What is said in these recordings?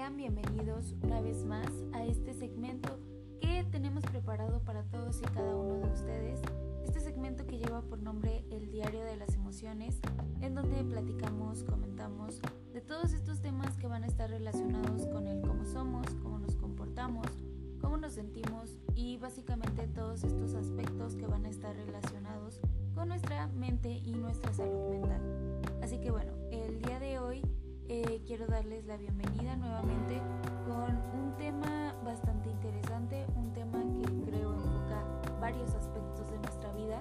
sean bienvenidos una vez más a este segmento que tenemos preparado para todos y cada uno de ustedes. Este segmento que lleva por nombre El Diario de las Emociones, en donde platicamos, comentamos de todos estos temas que van a estar relacionados con el cómo somos, cómo nos comportamos, cómo nos sentimos y básicamente todos estos aspectos que van a estar relacionados con nuestra mente y nuestra salud mental. Así que bueno, el día de hoy eh, quiero darles la bienvenida nuevamente con un tema bastante interesante, un tema que creo enfoca varios aspectos de nuestra vida.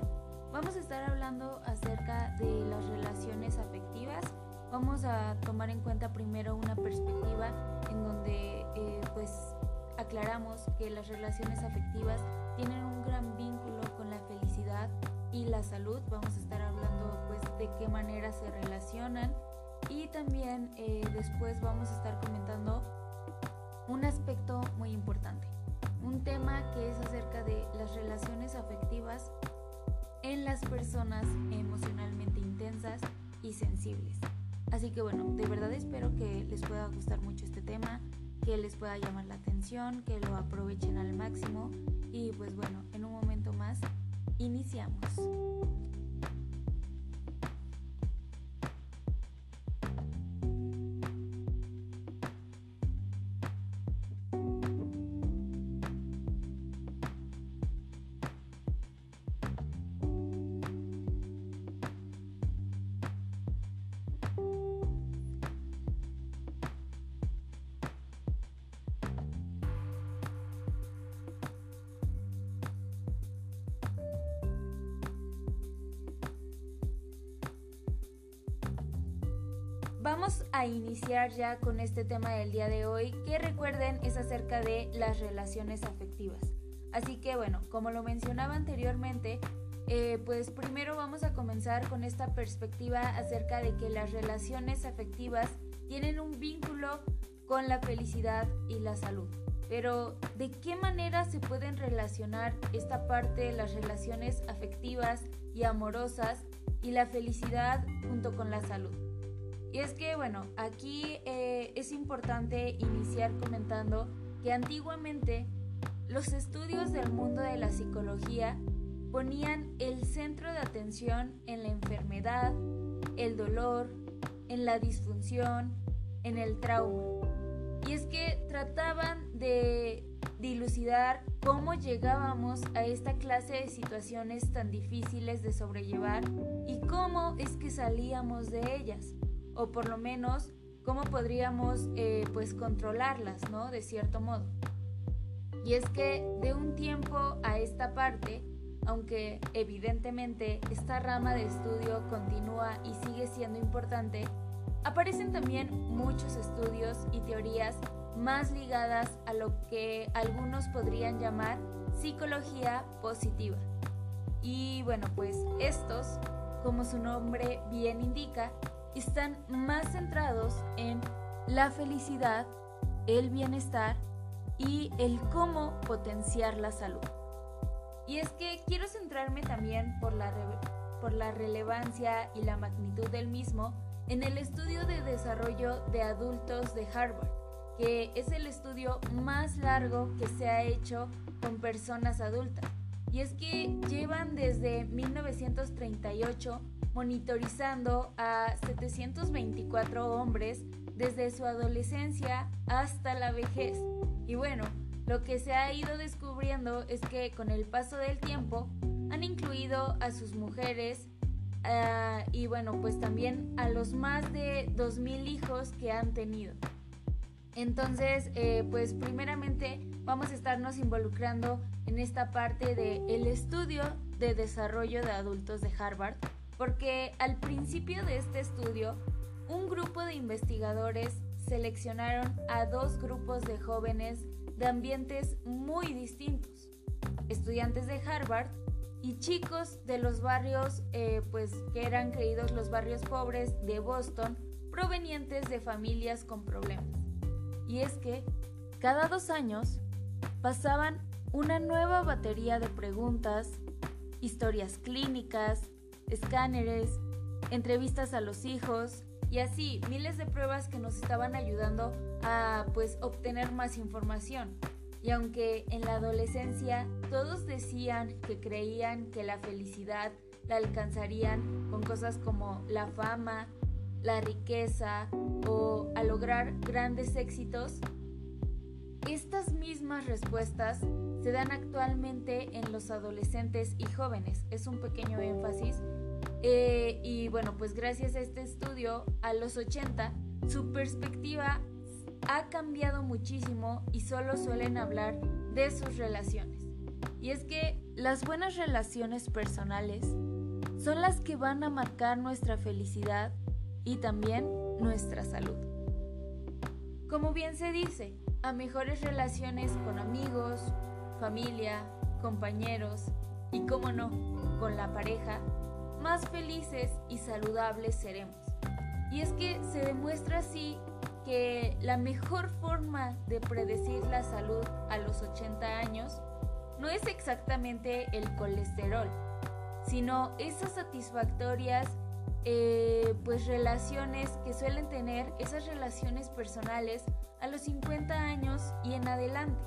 Vamos a estar hablando acerca de las relaciones afectivas. Vamos a tomar en cuenta primero una perspectiva en donde eh, pues aclaramos que las relaciones afectivas tienen un gran vínculo con la felicidad y la salud. Vamos a estar hablando pues de qué manera se relacionan y también eh, después vamos a estar comentando un aspecto muy importante, un tema que es acerca de las relaciones afectivas en las personas emocionalmente intensas y sensibles. Así que bueno, de verdad espero que les pueda gustar mucho este tema, que les pueda llamar la atención, que lo aprovechen al máximo y pues bueno, en un momento más iniciamos. Vamos a iniciar ya con este tema del día de hoy, que recuerden es acerca de las relaciones afectivas. Así que bueno, como lo mencionaba anteriormente, eh, pues primero vamos a comenzar con esta perspectiva acerca de que las relaciones afectivas tienen un vínculo con la felicidad y la salud. Pero, ¿de qué manera se pueden relacionar esta parte de las relaciones afectivas y amorosas y la felicidad junto con la salud? Y es que, bueno, aquí eh, es importante iniciar comentando que antiguamente los estudios del mundo de la psicología ponían el centro de atención en la enfermedad, el dolor, en la disfunción, en el trauma. Y es que trataban de dilucidar cómo llegábamos a esta clase de situaciones tan difíciles de sobrellevar y cómo es que salíamos de ellas o por lo menos cómo podríamos eh, pues controlarlas, ¿no? De cierto modo. Y es que de un tiempo a esta parte, aunque evidentemente esta rama de estudio continúa y sigue siendo importante, aparecen también muchos estudios y teorías más ligadas a lo que algunos podrían llamar psicología positiva. Y bueno, pues estos, como su nombre bien indica, están más centrados en la felicidad, el bienestar y el cómo potenciar la salud. Y es que quiero centrarme también por la, por la relevancia y la magnitud del mismo en el estudio de desarrollo de adultos de Harvard, que es el estudio más largo que se ha hecho con personas adultas. Y es que llevan desde 1938 monitorizando a 724 hombres desde su adolescencia hasta la vejez. Y bueno, lo que se ha ido descubriendo es que con el paso del tiempo han incluido a sus mujeres ah, y bueno, pues también a los más de 2.000 hijos que han tenido. Entonces, eh, pues primeramente vamos a estarnos involucrando en esta parte del el estudio de desarrollo de adultos de Harvard porque al principio de este estudio, un grupo de investigadores seleccionaron a dos grupos de jóvenes de ambientes muy distintos, estudiantes de Harvard y chicos de los barrios, eh, pues que eran creídos los barrios pobres de Boston, provenientes de familias con problemas. Y es que cada dos años pasaban una nueva batería de preguntas, historias clínicas, escáneres, entrevistas a los hijos y así miles de pruebas que nos estaban ayudando a pues obtener más información. Y aunque en la adolescencia todos decían que creían que la felicidad la alcanzarían con cosas como la fama, la riqueza o a lograr grandes éxitos, estas mismas respuestas se dan actualmente en los adolescentes y jóvenes. Es un pequeño énfasis. Eh, y bueno, pues gracias a este estudio, a los 80, su perspectiva ha cambiado muchísimo y solo suelen hablar de sus relaciones. Y es que las buenas relaciones personales son las que van a marcar nuestra felicidad y también nuestra salud. Como bien se dice, a mejores relaciones con amigos, familia, compañeros y, como no, con la pareja, más felices y saludables seremos. Y es que se demuestra así que la mejor forma de predecir la salud a los 80 años no es exactamente el colesterol, sino esas satisfactorias eh, pues relaciones que suelen tener esas relaciones personales a los 50 años y en adelante.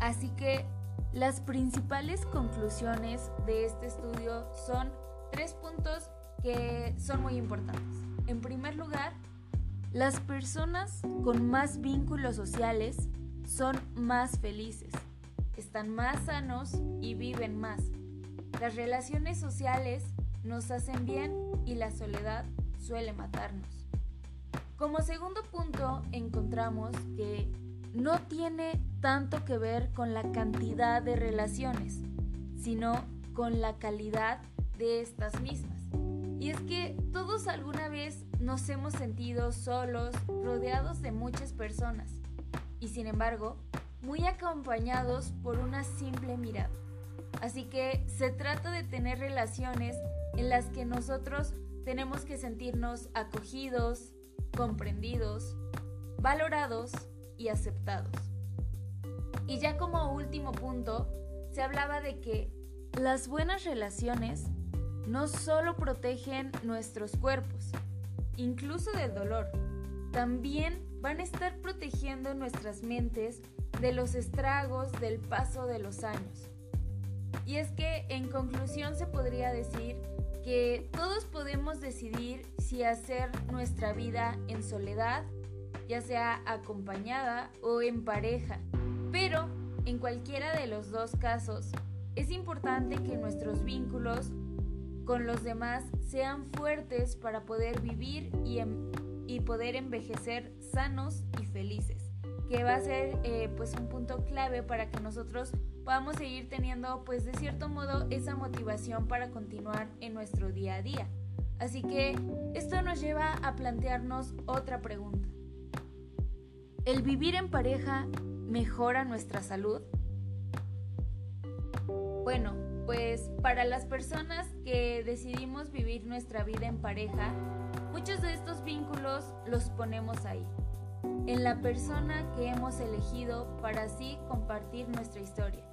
Así que las principales conclusiones de este estudio son tres puntos que son muy importantes. En primer lugar, las personas con más vínculos sociales son más felices, están más sanos y viven más. Las relaciones sociales nos hacen bien y la soledad suele matarnos. Como segundo punto encontramos que no tiene tanto que ver con la cantidad de relaciones, sino con la calidad de estas mismas. Y es que todos alguna vez nos hemos sentido solos, rodeados de muchas personas, y sin embargo, muy acompañados por una simple mirada. Así que se trata de tener relaciones en las que nosotros tenemos que sentirnos acogidos, comprendidos, valorados y aceptados. Y ya como último punto, se hablaba de que las buenas relaciones no solo protegen nuestros cuerpos, incluso del dolor, también van a estar protegiendo nuestras mentes de los estragos del paso de los años. Y es que en conclusión se podría decir que todos podemos decidir si hacer nuestra vida en soledad, ya sea acompañada o en pareja, pero en cualquiera de los dos casos es importante que nuestros vínculos con los demás sean fuertes para poder vivir y, em, poder envejecer sanos y felices que va a ser eh, pues un punto clave para que nosotros podamos seguir teniendo pues de cierto modo esa motivación para continuar en nuestro día a día. Así que esto nos lleva a plantearnos otra pregunta. ¿El vivir en pareja mejora nuestra salud? Bueno, pues para las personas que decidimos vivir nuestra vida en pareja, muchos de estos vínculos los ponemos ahí en la persona que hemos elegido para así compartir nuestra historia.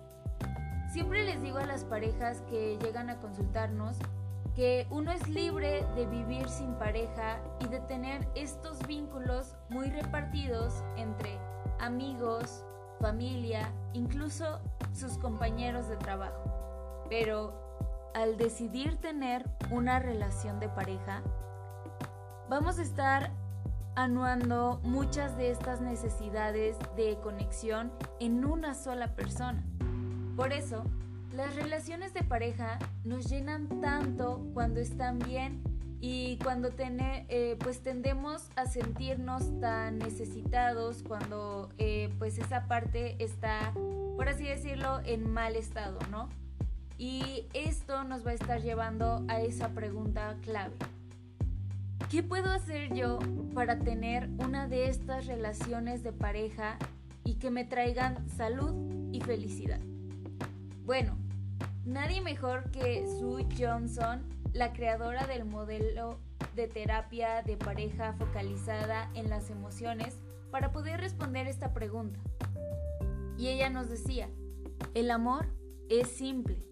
Siempre les digo a las parejas que llegan a consultarnos que uno es libre de vivir sin pareja y de tener estos vínculos muy repartidos entre amigos, familia, incluso sus compañeros de trabajo. Pero al decidir tener una relación de pareja, vamos a estar anuando muchas de estas necesidades de conexión en una sola persona. Por eso, las relaciones de pareja nos llenan tanto cuando están bien y cuando eh, pues tendemos a sentirnos tan necesitados cuando eh, pues esa parte está, por así decirlo, en mal estado, ¿no? Y esto nos va a estar llevando a esa pregunta clave. ¿Qué puedo hacer yo para tener una de estas relaciones de pareja y que me traigan salud y felicidad? Bueno, nadie mejor que Sue Johnson, la creadora del modelo de terapia de pareja focalizada en las emociones, para poder responder esta pregunta. Y ella nos decía, el amor es simple,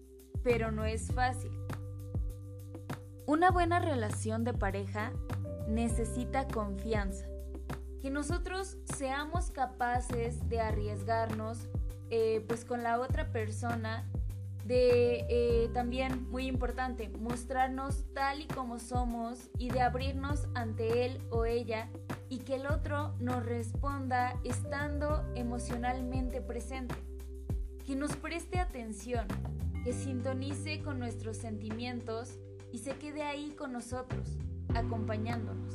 pero no es fácil. Una buena relación de pareja necesita confianza. Que nosotros seamos capaces de arriesgarnos eh, pues con la otra persona de eh, también muy importante mostrarnos tal y como somos y de abrirnos ante él o ella y que el otro nos responda estando emocionalmente presente, que nos preste atención, que sintonice con nuestros sentimientos y se quede ahí con nosotros, acompañándonos.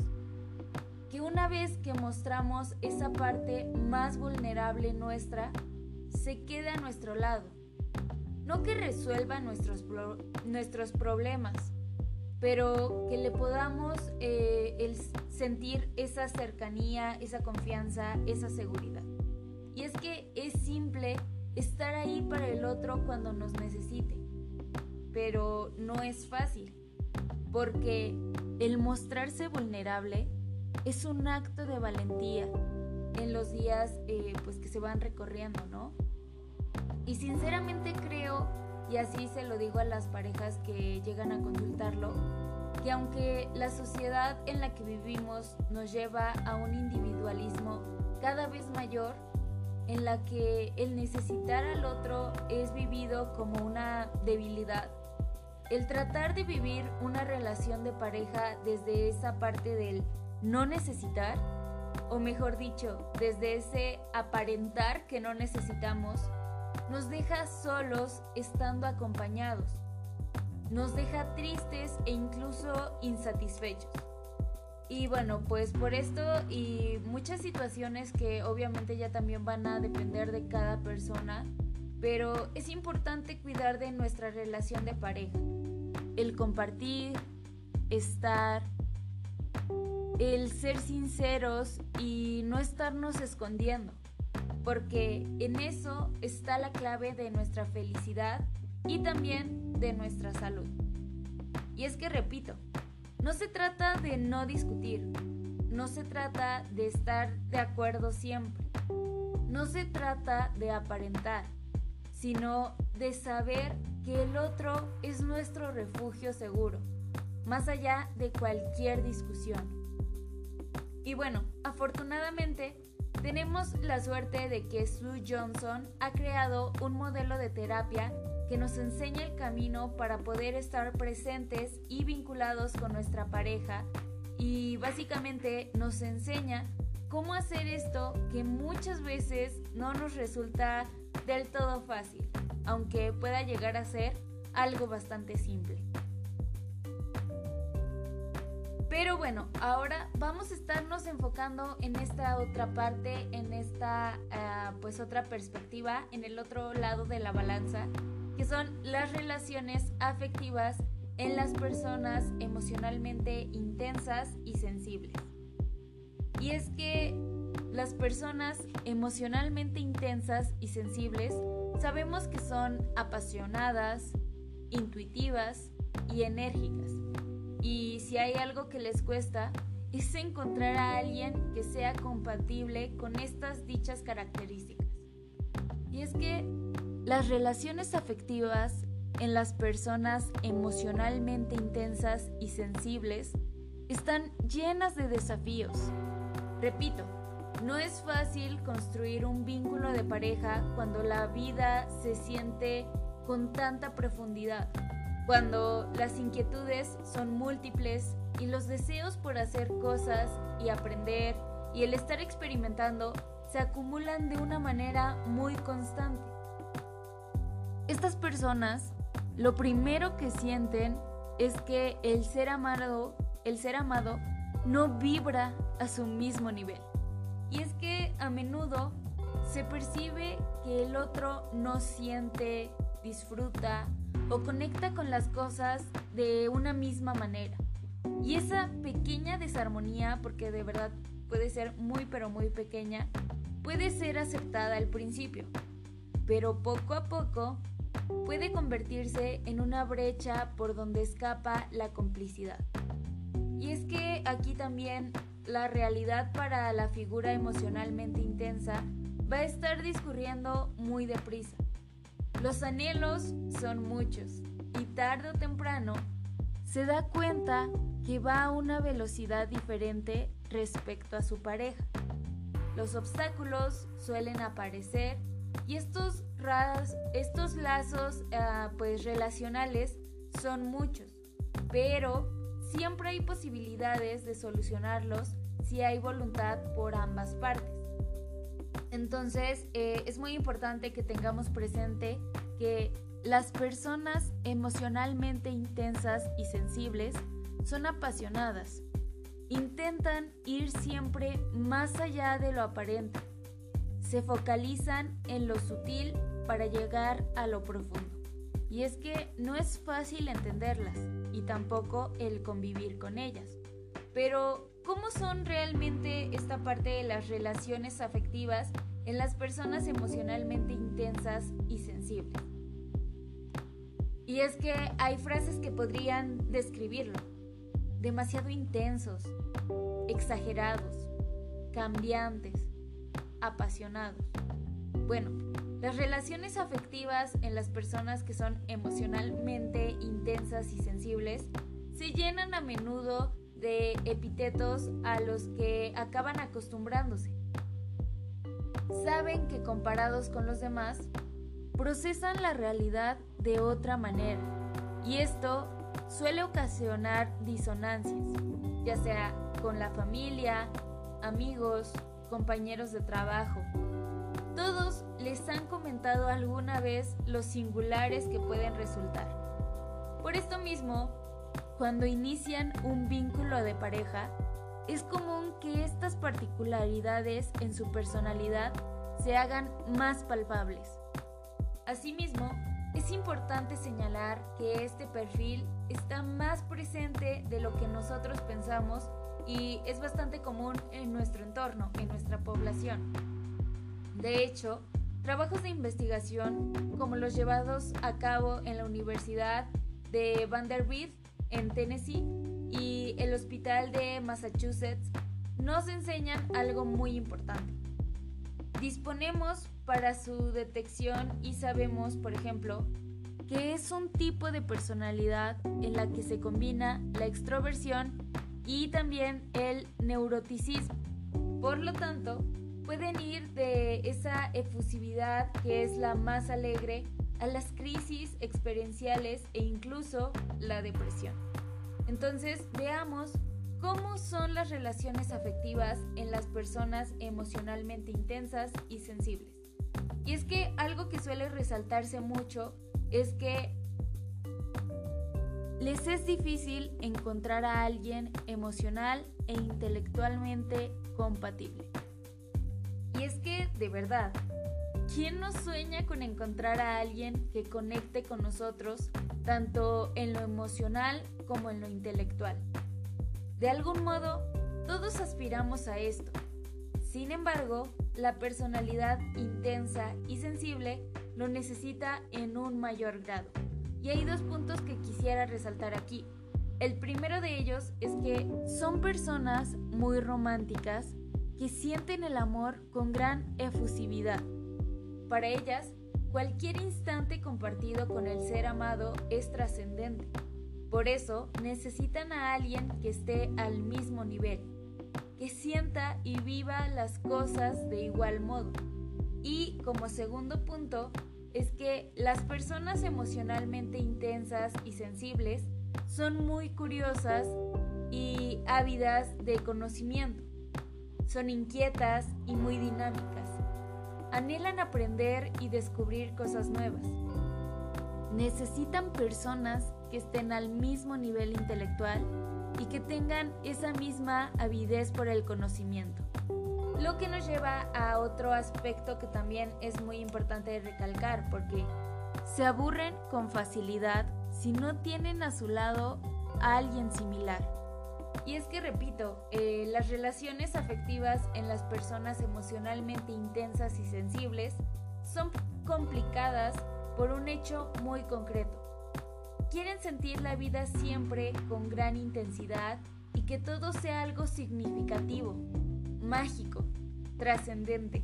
Que una vez que mostramos esa parte más vulnerable nuestra, se quede a nuestro lado no que resuelva nuestros, nuestros problemas, pero que le podamos eh, sentir esa cercanía, esa confianza, esa seguridad. Y es que es simple estar ahí para el otro cuando nos necesite, pero no es fácil, porque el mostrarse vulnerable es un acto de valentía en los días eh, pues que se van recorriendo, ¿no? Y sinceramente creo, y así se lo digo a las parejas que llegan a consultarlo, que aunque la sociedad en la que vivimos nos lleva a un individualismo cada vez mayor, en la que el necesitar al otro es vivido como una debilidad, el tratar de vivir una relación de pareja desde esa parte del no necesitar, o mejor dicho, desde ese aparentar que no necesitamos, nos deja solos estando acompañados. Nos deja tristes e incluso insatisfechos. Y bueno, pues por esto y muchas situaciones que obviamente ya también van a depender de cada persona, pero es importante cuidar de nuestra relación de pareja. El compartir, estar, el ser sinceros y no estarnos escondiendo porque en eso está la clave de nuestra felicidad y también de nuestra salud. Y es que repito, no se trata de no discutir, no se trata de estar de acuerdo siempre, no se trata de aparentar, sino de saber que el otro es nuestro refugio seguro, más allá de cualquier discusión. Y bueno, afortunadamente tenemos la suerte de que Sue Johnson ha creado un modelo de terapia que nos enseña el camino para poder estar presentes y vinculados con nuestra pareja y básicamente nos enseña cómo hacer esto que muchas veces no nos resulta del todo fácil, aunque pueda llegar a ser algo bastante simple. Pero bueno, ahora vamos a estarnos enfocando en esta otra parte, en esta ah, pues otra perspectiva, en el otro lado de la balanza, que son las relaciones afectivas en las personas emocionalmente intensas y sensibles. Y es que las personas emocionalmente intensas y sensibles sabemos que son apasionadas, intuitivas y enérgicas y si hay algo que les cuesta, es encontrar a alguien que sea compatible con estas dichas características. Y es que las relaciones afectivas en las personas emocionalmente intensas y sensibles están llenas de desafíos. Repito, no es fácil construir un vínculo de pareja cuando la vida se siente con tanta profundidad cuando las inquietudes son múltiples y los deseos por hacer cosas y aprender y el estar experimentando se acumulan de una manera muy constante. Estas personas lo primero que sienten es que el ser amado, el ser amado no vibra a su mismo nivel. Y es que a menudo se percibe que el otro no siente, disfruta, o conecta con las cosas de una misma manera. Y esa pequeña desarmonía, porque de verdad puede ser muy pero muy pequeña, puede ser aceptada al principio, pero poco a poco puede convertirse en una brecha por donde escapa la complicidad. Y es que aquí también la realidad para la figura emocionalmente intensa va a estar discurriendo muy deprisa. Los anhelos son muchos y tarde o temprano se da cuenta que va a una velocidad diferente respecto a su pareja. Los obstáculos suelen aparecer y estos, estos lazos ah, pues, relacionales son muchos, pero siempre hay posibilidades de solucionarlos si hay voluntad por ambas partes. Entonces eh, es muy importante que tengamos presente que las personas emocionalmente intensas y sensibles son apasionadas. Intentan ir siempre más allá de lo aparente. Se focalizan en lo sutil para llegar a lo profundo. Y es que no es fácil entenderlas y tampoco el convivir con ellas. Pero, ¿cómo son realmente esta parte de las relaciones afectivas en las personas emocionalmente intensas y sensibles? Y es que hay frases que podrían describirlo. Demasiado intensos, exagerados, cambiantes, apasionados. Bueno, las relaciones afectivas en las personas que son emocionalmente intensas y sensibles se llenan a menudo de epítetos a los que acaban acostumbrándose. Saben que comparados con los demás, procesan la realidad de otra manera y esto suele ocasionar disonancias, ya sea con la familia, amigos, compañeros de trabajo, todos les han comentado alguna vez los singulares que pueden resultar. Por esto mismo, cuando inician un vínculo de pareja, es común que estas particularidades en su personalidad se hagan más palpables. Asimismo, es importante señalar que este perfil está más presente de lo que nosotros pensamos y es bastante común en nuestro entorno, en nuestra población. De hecho, trabajos de investigación como los llevados a cabo en la Universidad de Vanderbilt en Tennessee y el Hospital de Massachusetts nos enseñan algo muy importante. Disponemos para su detección y sabemos, por ejemplo, que es un tipo de personalidad en la que se combina la extroversión y también el neuroticismo. Por lo tanto, pueden ir de esa efusividad que es la más alegre a las crisis experienciales e incluso la depresión. Entonces, veamos cómo son las relaciones afectivas en las personas emocionalmente intensas y sensibles. Y es que algo que suele resaltarse mucho es que les es difícil encontrar a alguien emocional e intelectualmente compatible. Y es que, de verdad, ¿quién no sueña con encontrar a alguien que conecte con nosotros tanto en lo emocional como en lo intelectual? De algún modo, todos aspiramos a esto. Sin embargo, la personalidad intensa y sensible lo necesita en un mayor grado. Y hay dos puntos que quisiera resaltar aquí. El primero de ellos es que son personas muy románticas que sienten el amor con gran efusividad. Para ellas, cualquier instante compartido con el ser amado es trascendente. Por eso necesitan a alguien que esté al mismo nivel, que sienta y viva las cosas de igual modo. Y como segundo punto, es que las personas emocionalmente intensas y sensibles son muy curiosas y ávidas de conocimiento. Son inquietas y muy dinámicas. Anhelan aprender y descubrir cosas nuevas. Necesitan personas que estén al mismo nivel intelectual y que tengan esa misma avidez por el conocimiento. Lo que nos lleva a otro aspecto que también es muy importante recalcar porque se aburren con facilidad si no tienen a su lado a alguien similar. Y es que, repito, eh, las relaciones afectivas en las personas emocionalmente intensas y sensibles son complicadas por un hecho muy concreto. Quieren sentir la vida siempre con gran intensidad y que todo sea algo significativo, mágico, trascendente.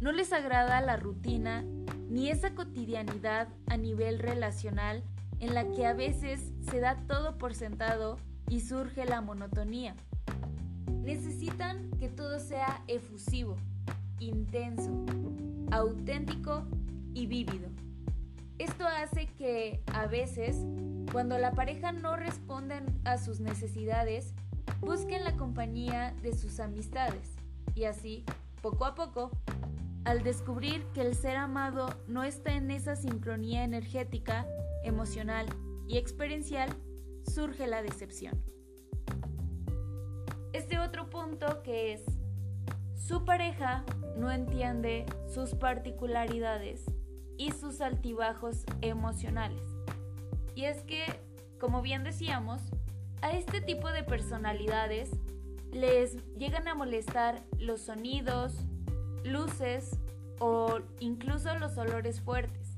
No les agrada la rutina ni esa cotidianidad a nivel relacional en la que a veces se da todo por sentado y surge la monotonía. Necesitan que todo sea efusivo, intenso, auténtico y vívido. Esto hace que a veces, cuando la pareja no responde a sus necesidades, busquen la compañía de sus amistades y así, poco a poco, al descubrir que el ser amado no está en esa sincronía energética, emocional y experiencial, surge la decepción. Este otro punto que es, su pareja no entiende sus particularidades y sus altibajos emocionales. Y es que, como bien decíamos, a este tipo de personalidades les llegan a molestar los sonidos, luces o incluso los olores fuertes.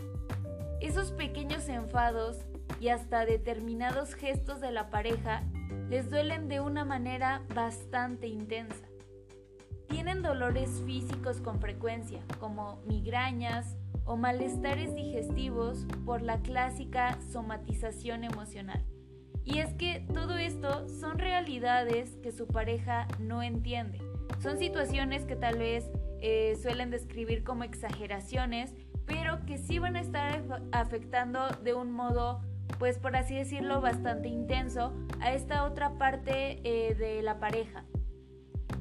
Esos pequeños enfados y hasta determinados gestos de la pareja les duelen de una manera bastante intensa. Tienen dolores físicos con frecuencia, como migrañas o malestares digestivos por la clásica somatización emocional. Y es que todo esto son realidades que su pareja no entiende. Son situaciones que tal vez eh, suelen describir como exageraciones, pero que sí van a estar afectando de un modo, pues por así decirlo, bastante intenso a esta otra parte eh, de la pareja.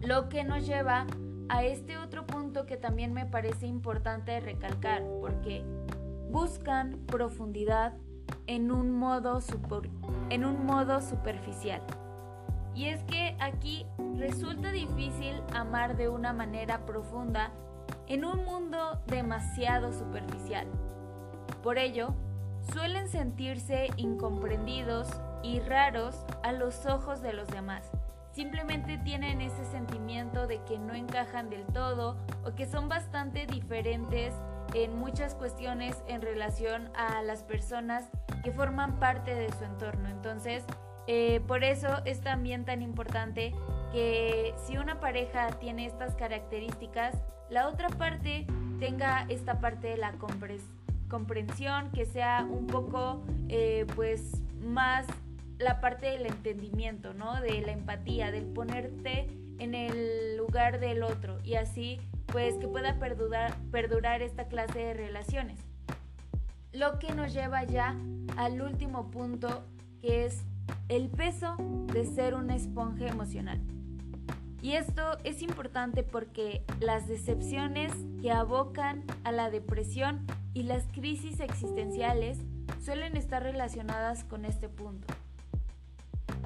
Lo que nos lleva a este otro punto que también me parece importante recalcar, porque buscan profundidad en un modo, en un modo superficial. Y es que aquí resulta difícil amar de una manera profunda en un mundo demasiado superficial. Por ello, suelen sentirse incomprendidos y raros a los ojos de los demás. Simplemente tienen ese sentimiento de que no encajan del todo o que son bastante diferentes en muchas cuestiones en relación a las personas que forman parte de su entorno. Entonces, eh, por eso es también tan importante que si una pareja tiene estas características, la otra parte tenga esta parte de la comprensión, que sea un poco eh, pues más la parte del entendimiento, ¿no? De la empatía, del ponerte en el lugar del otro y así pues que pueda perdurar, perdurar esta clase de relaciones. Lo que nos lleva ya al último punto que es el peso de ser una esponja emocional. Y esto es importante porque las decepciones que abocan a la depresión y las crisis existenciales suelen estar relacionadas con este punto.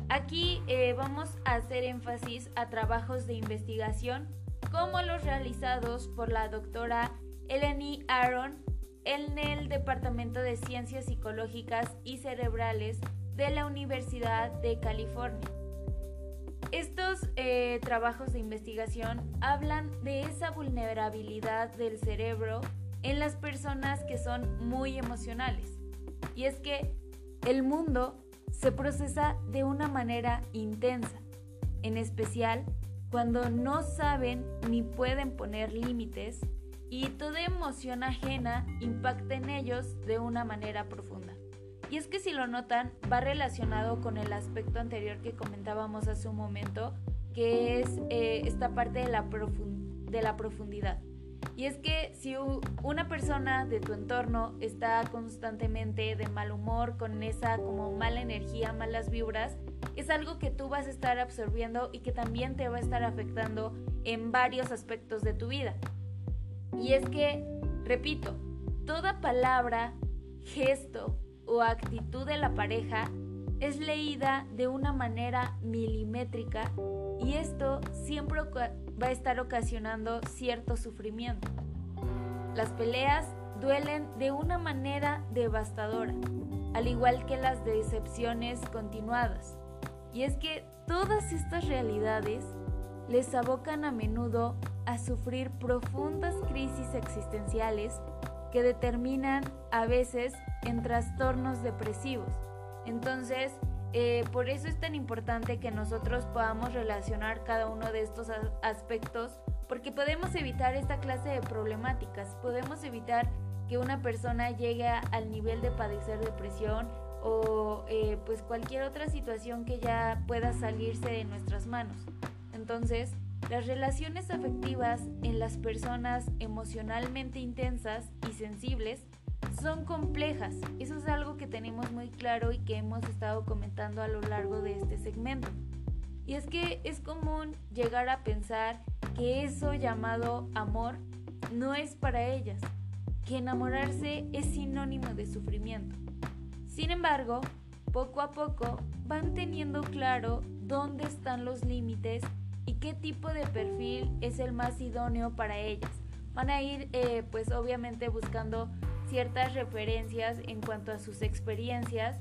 Aquí eh, vamos a hacer énfasis a trabajos de investigación como los realizados por la doctora Eleni Aaron en el Departamento de Ciencias Psicológicas y Cerebrales de la Universidad de California. Estos eh, trabajos de investigación hablan de esa vulnerabilidad del cerebro en las personas que son muy emocionales. Y es que el mundo se procesa de una manera intensa, en especial cuando no saben ni pueden poner límites y toda emoción ajena impacta en ellos de una manera profunda. Y es que si lo notan, va relacionado con el aspecto anterior que comentábamos hace un momento, que es eh, esta parte de la, de la profundidad. Y es que si una persona de tu entorno está constantemente de mal humor, con esa como mala energía, malas vibras, es algo que tú vas a estar absorbiendo y que también te va a estar afectando en varios aspectos de tu vida. Y es que, repito, toda palabra, gesto o actitud de la pareja es leída de una manera milimétrica y esto siempre va a estar ocasionando cierto sufrimiento. Las peleas duelen de una manera devastadora, al igual que las decepciones continuadas. Y es que todas estas realidades les abocan a menudo a sufrir profundas crisis existenciales que determinan a veces en trastornos depresivos. Entonces, eh, por eso es tan importante que nosotros podamos relacionar cada uno de estos aspectos, porque podemos evitar esta clase de problemáticas, podemos evitar que una persona llegue al nivel de padecer depresión o eh, pues cualquier otra situación que ya pueda salirse de nuestras manos. Entonces, las relaciones afectivas en las personas emocionalmente intensas y sensibles son complejas. Eso es algo que tenemos muy claro y que hemos estado comentando a lo largo de este segmento. Y es que es común llegar a pensar que eso llamado amor no es para ellas, que enamorarse es sinónimo de sufrimiento. Sin embargo, poco a poco van teniendo claro dónde están los límites y qué tipo de perfil es el más idóneo para ellas. Van a ir eh, pues obviamente buscando ciertas referencias en cuanto a sus experiencias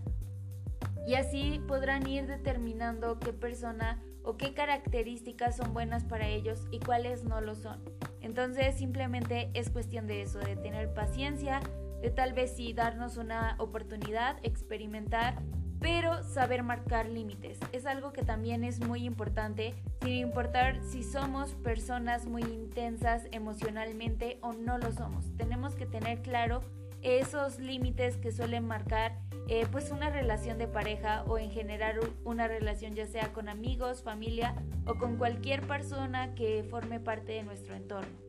y así podrán ir determinando qué persona o qué características son buenas para ellos y cuáles no lo son. Entonces simplemente es cuestión de eso, de tener paciencia, de tal vez sí darnos una oportunidad, experimentar, pero saber marcar límites. Es algo que también es muy importante, sin importar si somos personas muy intensas emocionalmente o no lo somos. Tenemos que tener claro esos límites que suelen marcar eh, pues una relación de pareja o en general una relación ya sea con amigos, familia o con cualquier persona que forme parte de nuestro entorno.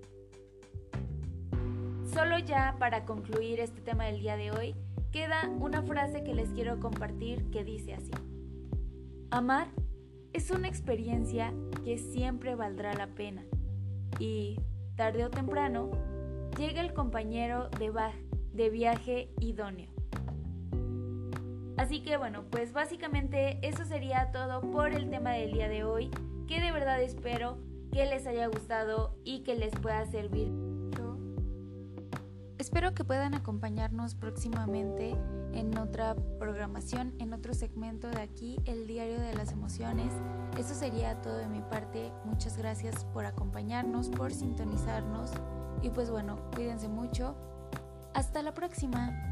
Solo ya para concluir este tema del día de hoy, queda una frase que les quiero compartir que dice así. Amar es una experiencia que siempre valdrá la pena y, tarde o temprano, llega el compañero de, de viaje idóneo. Así que bueno, pues básicamente eso sería todo por el tema del día de hoy, que de verdad espero que les haya gustado y que les pueda servir. Espero que puedan acompañarnos próximamente en otra programación, en otro segmento de aquí, el diario de las emociones. Eso sería todo de mi parte. Muchas gracias por acompañarnos, por sintonizarnos y pues bueno, cuídense mucho. Hasta la próxima.